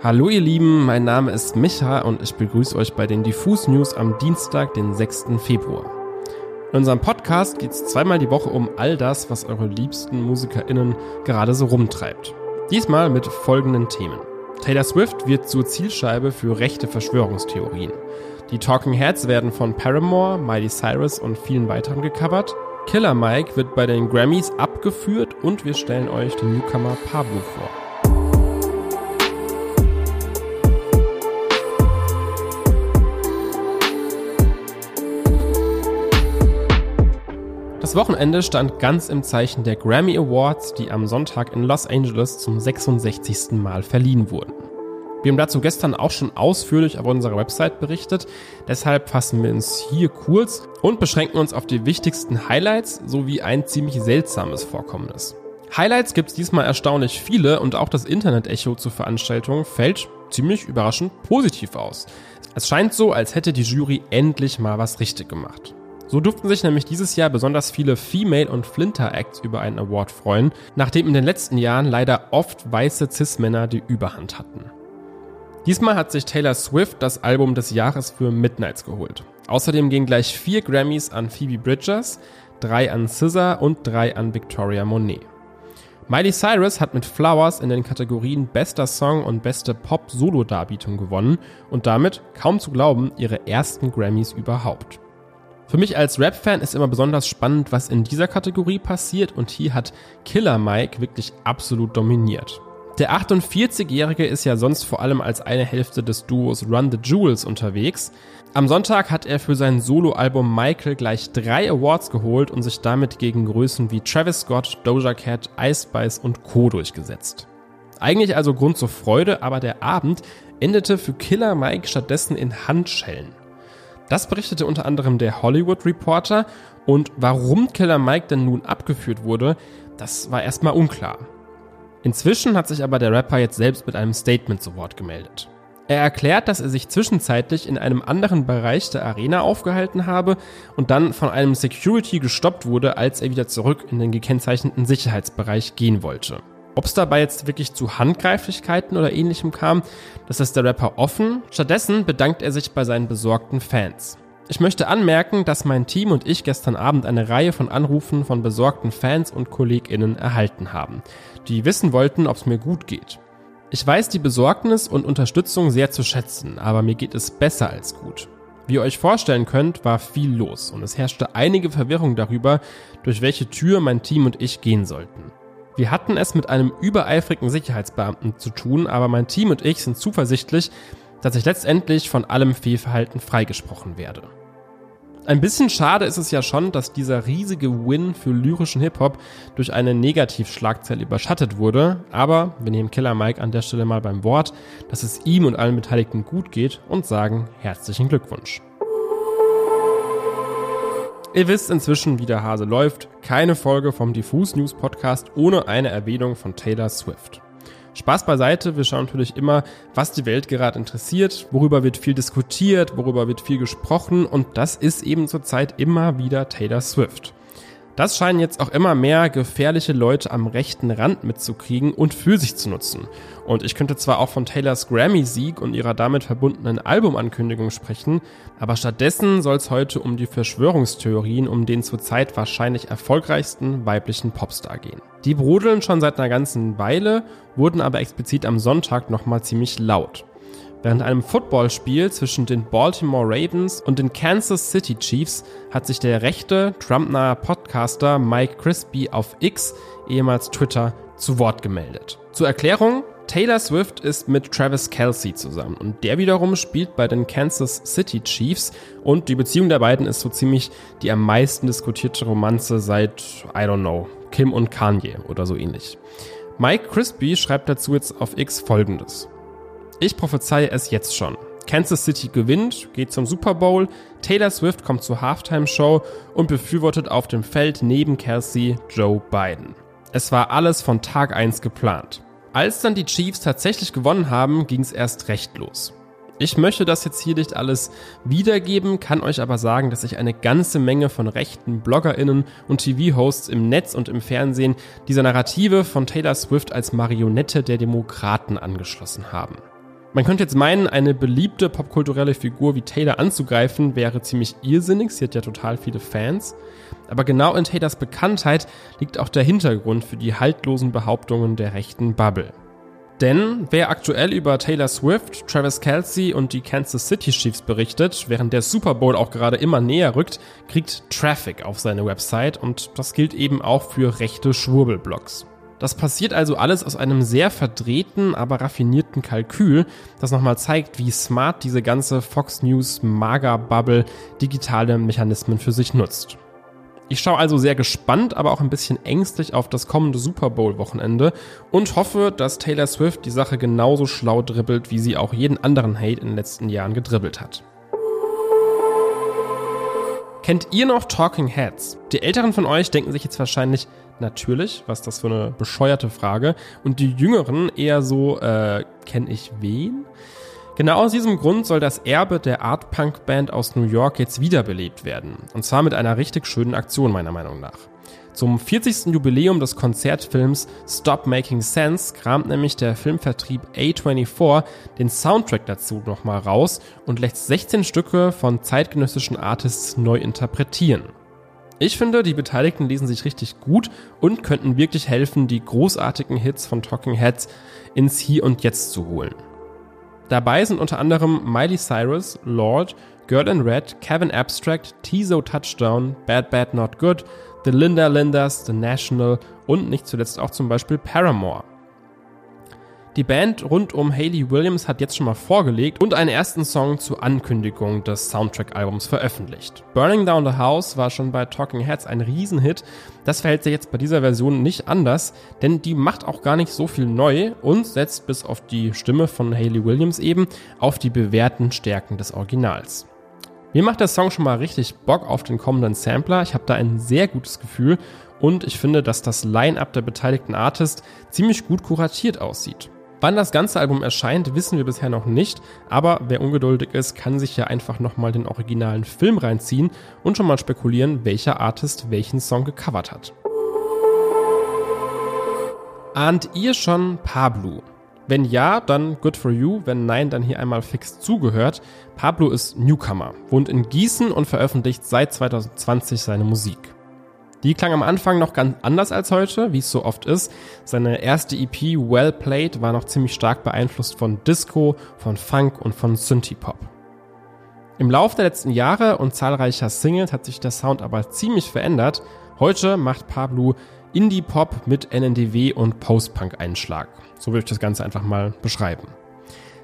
Hallo ihr Lieben, mein Name ist Micha und ich begrüße euch bei den Diffus News am Dienstag, den 6. Februar. In unserem Podcast geht es zweimal die Woche um all das, was eure liebsten MusikerInnen gerade so rumtreibt. Diesmal mit folgenden Themen. Taylor Swift wird zur Zielscheibe für rechte Verschwörungstheorien. Die Talking Heads werden von Paramore, Miley Cyrus und vielen weiteren gecovert. Killer Mike wird bei den Grammys abgeführt und wir stellen euch den Newcomer Pablo vor. Das Wochenende stand ganz im Zeichen der Grammy Awards, die am Sonntag in Los Angeles zum 66. Mal verliehen wurden. Wir haben dazu gestern auch schon ausführlich auf unserer Website berichtet, deshalb fassen wir uns hier kurz und beschränken uns auf die wichtigsten Highlights sowie ein ziemlich seltsames Vorkommnis. Highlights gibt es diesmal erstaunlich viele und auch das Internet-Echo zur Veranstaltung fällt ziemlich überraschend positiv aus. Es scheint so, als hätte die Jury endlich mal was richtig gemacht. So durften sich nämlich dieses Jahr besonders viele Female- und Flinter-Acts über einen Award freuen, nachdem in den letzten Jahren leider oft weiße Cis-Männer die Überhand hatten. Diesmal hat sich Taylor Swift das Album des Jahres für Midnights geholt. Außerdem gehen gleich vier Grammys an Phoebe Bridgers, drei an SZA und drei an Victoria Monet. Miley Cyrus hat mit Flowers in den Kategorien Bester Song und Beste Pop-Solo-Darbietung gewonnen und damit, kaum zu glauben, ihre ersten Grammys überhaupt. Für mich als Rap-Fan ist immer besonders spannend, was in dieser Kategorie passiert und hier hat Killer Mike wirklich absolut dominiert. Der 48-Jährige ist ja sonst vor allem als eine Hälfte des Duos Run the Jewels unterwegs. Am Sonntag hat er für sein Soloalbum Michael gleich drei Awards geholt und sich damit gegen Größen wie Travis Scott, Doja Cat, Ice Spice und Co. durchgesetzt. Eigentlich also Grund zur Freude, aber der Abend endete für Killer Mike stattdessen in Handschellen. Das berichtete unter anderem der Hollywood Reporter und warum Killer Mike denn nun abgeführt wurde, das war erstmal unklar. Inzwischen hat sich aber der Rapper jetzt selbst mit einem Statement zu Wort gemeldet. Er erklärt, dass er sich zwischenzeitlich in einem anderen Bereich der Arena aufgehalten habe und dann von einem Security gestoppt wurde, als er wieder zurück in den gekennzeichneten Sicherheitsbereich gehen wollte. Ob es dabei jetzt wirklich zu Handgreiflichkeiten oder ähnlichem kam, das ist der Rapper offen. Stattdessen bedankt er sich bei seinen besorgten Fans. Ich möchte anmerken, dass mein Team und ich gestern Abend eine Reihe von Anrufen von besorgten Fans und KollegInnen erhalten haben, die wissen wollten, ob es mir gut geht. Ich weiß die Besorgnis und Unterstützung sehr zu schätzen, aber mir geht es besser als gut. Wie ihr euch vorstellen könnt, war viel los und es herrschte einige Verwirrung darüber, durch welche Tür mein Team und ich gehen sollten. Wir hatten es mit einem übereifrigen Sicherheitsbeamten zu tun, aber mein Team und ich sind zuversichtlich, dass ich letztendlich von allem Fehlverhalten freigesprochen werde. Ein bisschen schade ist es ja schon, dass dieser riesige Win für lyrischen Hip-Hop durch eine Negativschlagzeile überschattet wurde, aber wir nehmen Killer Mike an der Stelle mal beim Wort, dass es ihm und allen Beteiligten gut geht und sagen herzlichen Glückwunsch. Ihr wisst inzwischen, wie der Hase läuft. Keine Folge vom Diffus News Podcast ohne eine Erwähnung von Taylor Swift. Spaß beiseite, wir schauen natürlich immer, was die Welt gerade interessiert, worüber wird viel diskutiert, worüber wird viel gesprochen und das ist eben zurzeit immer wieder Taylor Swift. Das scheinen jetzt auch immer mehr gefährliche Leute am rechten Rand mitzukriegen und für sich zu nutzen. Und ich könnte zwar auch von Taylors Grammy-Sieg und ihrer damit verbundenen Albumankündigung sprechen, aber stattdessen soll es heute um die Verschwörungstheorien um den zurzeit wahrscheinlich erfolgreichsten weiblichen Popstar gehen. Die brodeln schon seit einer ganzen Weile, wurden aber explizit am Sonntag nochmal ziemlich laut. Während einem Footballspiel zwischen den Baltimore Ravens und den Kansas City Chiefs hat sich der rechte, Trump-nahe Podcaster Mike Crispy auf X, ehemals Twitter, zu Wort gemeldet. Zur Erklärung, Taylor Swift ist mit Travis Kelsey zusammen und der wiederum spielt bei den Kansas City Chiefs und die Beziehung der beiden ist so ziemlich die am meisten diskutierte Romanze seit, I don't know, Kim und Kanye oder so ähnlich. Mike Crispy schreibt dazu jetzt auf X folgendes. Ich prophezeie es jetzt schon. Kansas City gewinnt, geht zum Super Bowl, Taylor Swift kommt zur Halftime-Show und befürwortet auf dem Feld neben Kelsey Joe Biden. Es war alles von Tag 1 geplant. Als dann die Chiefs tatsächlich gewonnen haben, ging es erst recht los. Ich möchte das jetzt hier nicht alles wiedergeben, kann euch aber sagen, dass sich eine ganze Menge von rechten BloggerInnen und TV-Hosts im Netz und im Fernsehen dieser Narrative von Taylor Swift als Marionette der Demokraten angeschlossen haben. Man könnte jetzt meinen, eine beliebte popkulturelle Figur wie Taylor anzugreifen, wäre ziemlich irrsinnig. Sie hat ja total viele Fans. Aber genau in Taylors Bekanntheit liegt auch der Hintergrund für die haltlosen Behauptungen der rechten Bubble. Denn wer aktuell über Taylor Swift, Travis Kelsey und die Kansas City Chiefs berichtet, während der Super Bowl auch gerade immer näher rückt, kriegt Traffic auf seine Website und das gilt eben auch für rechte Schwurbelblogs. Das passiert also alles aus einem sehr verdrehten, aber raffinierten Kalkül, das nochmal zeigt, wie smart diese ganze Fox News Mager-Bubble digitale Mechanismen für sich nutzt. Ich schaue also sehr gespannt, aber auch ein bisschen ängstlich auf das kommende Super Bowl-Wochenende und hoffe, dass Taylor Swift die Sache genauso schlau dribbelt, wie sie auch jeden anderen Hate in den letzten Jahren gedribbelt hat. Kennt ihr noch Talking Heads? Die Älteren von euch denken sich jetzt wahrscheinlich, natürlich, was das für eine bescheuerte Frage. Und die Jüngeren eher so, äh, kenn ich wen? Genau aus diesem Grund soll das Erbe der Art Punk Band aus New York jetzt wiederbelebt werden. Und zwar mit einer richtig schönen Aktion meiner Meinung nach. Zum 40. Jubiläum des Konzertfilms Stop Making Sense kramt nämlich der Filmvertrieb A24 den Soundtrack dazu nochmal raus und lässt 16 Stücke von zeitgenössischen Artists neu interpretieren. Ich finde, die Beteiligten lesen sich richtig gut und könnten wirklich helfen, die großartigen Hits von Talking Heads ins Hier und Jetzt zu holen. Dabei sind unter anderem Miley Cyrus, Lord, Girl in Red, Kevin Abstract, Tizo Touchdown, Bad Bad Not Good, The Linda Lindas, The National und nicht zuletzt auch zum Beispiel Paramore. Die Band rund um Hayley Williams hat jetzt schon mal vorgelegt und einen ersten Song zur Ankündigung des Soundtrack-Albums veröffentlicht. Burning Down the House war schon bei Talking Heads ein Riesenhit. Das verhält sich jetzt bei dieser Version nicht anders, denn die macht auch gar nicht so viel neu und setzt bis auf die Stimme von Hayley Williams eben auf die bewährten Stärken des Originals. Mir macht der Song schon mal richtig Bock auf den kommenden Sampler. Ich habe da ein sehr gutes Gefühl und ich finde, dass das Line-up der beteiligten Artists ziemlich gut kuratiert aussieht. Wann das ganze Album erscheint, wissen wir bisher noch nicht, aber wer ungeduldig ist, kann sich ja einfach nochmal den originalen Film reinziehen und schon mal spekulieren, welcher Artist welchen Song gecovert hat. Ahnt ihr schon Pablo? Wenn ja, dann good for you. Wenn nein, dann hier einmal fix zugehört. Pablo ist Newcomer, wohnt in Gießen und veröffentlicht seit 2020 seine Musik. Die klang am Anfang noch ganz anders als heute, wie es so oft ist. Seine erste EP Well Played war noch ziemlich stark beeinflusst von Disco, von Funk und von Synthie-Pop. Im Laufe der letzten Jahre und zahlreicher Singles hat sich der Sound aber ziemlich verändert. Heute macht Pablo Indie-Pop mit NNDW und Post-Punk-Einschlag. So würde ich das Ganze einfach mal beschreiben.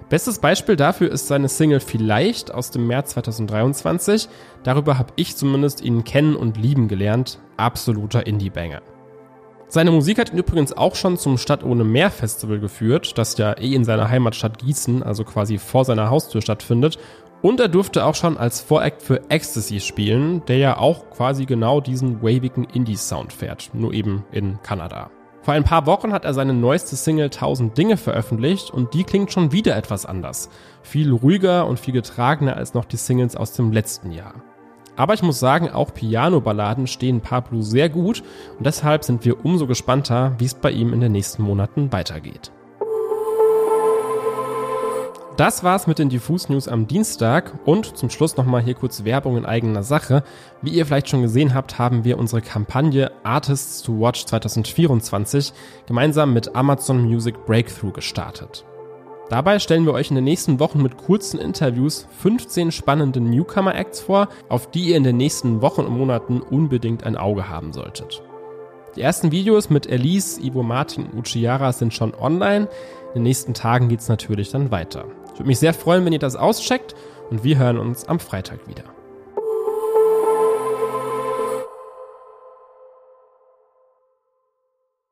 Bestes Beispiel dafür ist seine Single Vielleicht aus dem März 2023. Darüber habe ich zumindest ihn kennen und lieben gelernt. Absoluter Indie-Banger. Seine Musik hat ihn übrigens auch schon zum Stadt ohne Meer Festival geführt, das ja eh in seiner Heimatstadt Gießen, also quasi vor seiner Haustür stattfindet. Und er durfte auch schon als Voract für Ecstasy spielen, der ja auch quasi genau diesen wavigen Indie-Sound fährt, nur eben in Kanada. Vor ein paar Wochen hat er seine neueste Single 1000 Dinge veröffentlicht und die klingt schon wieder etwas anders. Viel ruhiger und viel getragener als noch die Singles aus dem letzten Jahr. Aber ich muss sagen, auch Piano-Balladen stehen Pablo sehr gut und deshalb sind wir umso gespannter, wie es bei ihm in den nächsten Monaten weitergeht. Das war's mit den Diffus News am Dienstag und zum Schluss nochmal hier kurz Werbung in eigener Sache. Wie ihr vielleicht schon gesehen habt, haben wir unsere Kampagne Artists to Watch 2024 gemeinsam mit Amazon Music Breakthrough gestartet. Dabei stellen wir euch in den nächsten Wochen mit kurzen Interviews 15 spannende Newcomer-Acts vor, auf die ihr in den nächsten Wochen und Monaten unbedingt ein Auge haben solltet. Die ersten Videos mit Elise, Ivo Martin und Uchiara sind schon online. In den nächsten Tagen geht's natürlich dann weiter. Ich würde mich sehr freuen, wenn ihr das auscheckt und wir hören uns am Freitag wieder.